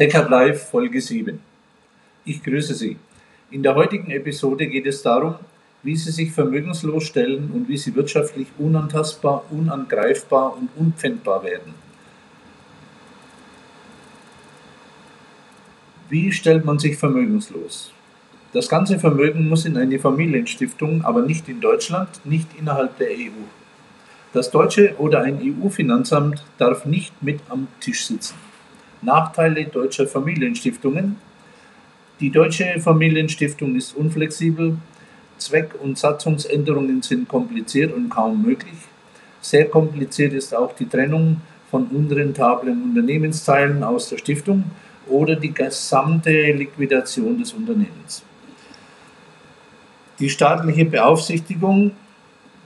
Deckard Live Folge 7. Ich grüße Sie. In der heutigen Episode geht es darum, wie Sie sich vermögenslos stellen und wie Sie wirtschaftlich unantastbar, unangreifbar und unpfändbar werden. Wie stellt man sich vermögenslos? Das ganze Vermögen muss in eine Familienstiftung, aber nicht in Deutschland, nicht innerhalb der EU. Das deutsche oder ein EU-Finanzamt darf nicht mit am Tisch sitzen. Nachteile deutscher Familienstiftungen. Die deutsche Familienstiftung ist unflexibel. Zweck- und Satzungsänderungen sind kompliziert und kaum möglich. Sehr kompliziert ist auch die Trennung von unrentablen Unternehmensteilen aus der Stiftung oder die gesamte Liquidation des Unternehmens. Die staatliche Beaufsichtigung,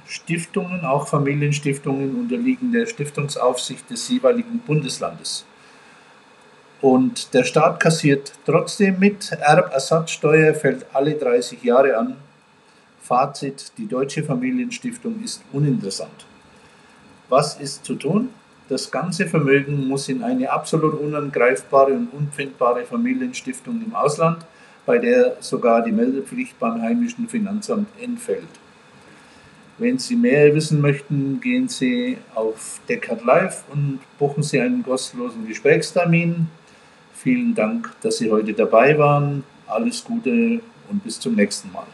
Stiftungen, auch Familienstiftungen, unterliegen der Stiftungsaufsicht des jeweiligen Bundeslandes. Und der Staat kassiert trotzdem mit. Erbersatzsteuer fällt alle 30 Jahre an. Fazit, die Deutsche Familienstiftung ist uninteressant. Was ist zu tun? Das ganze Vermögen muss in eine absolut unangreifbare und unfindbare Familienstiftung im Ausland bei der sogar die Meldepflicht beim heimischen Finanzamt entfällt. Wenn Sie mehr wissen möchten, gehen Sie auf Deckard Live und buchen Sie einen kostenlosen Gesprächstermin. Vielen Dank, dass Sie heute dabei waren. Alles Gute und bis zum nächsten Mal.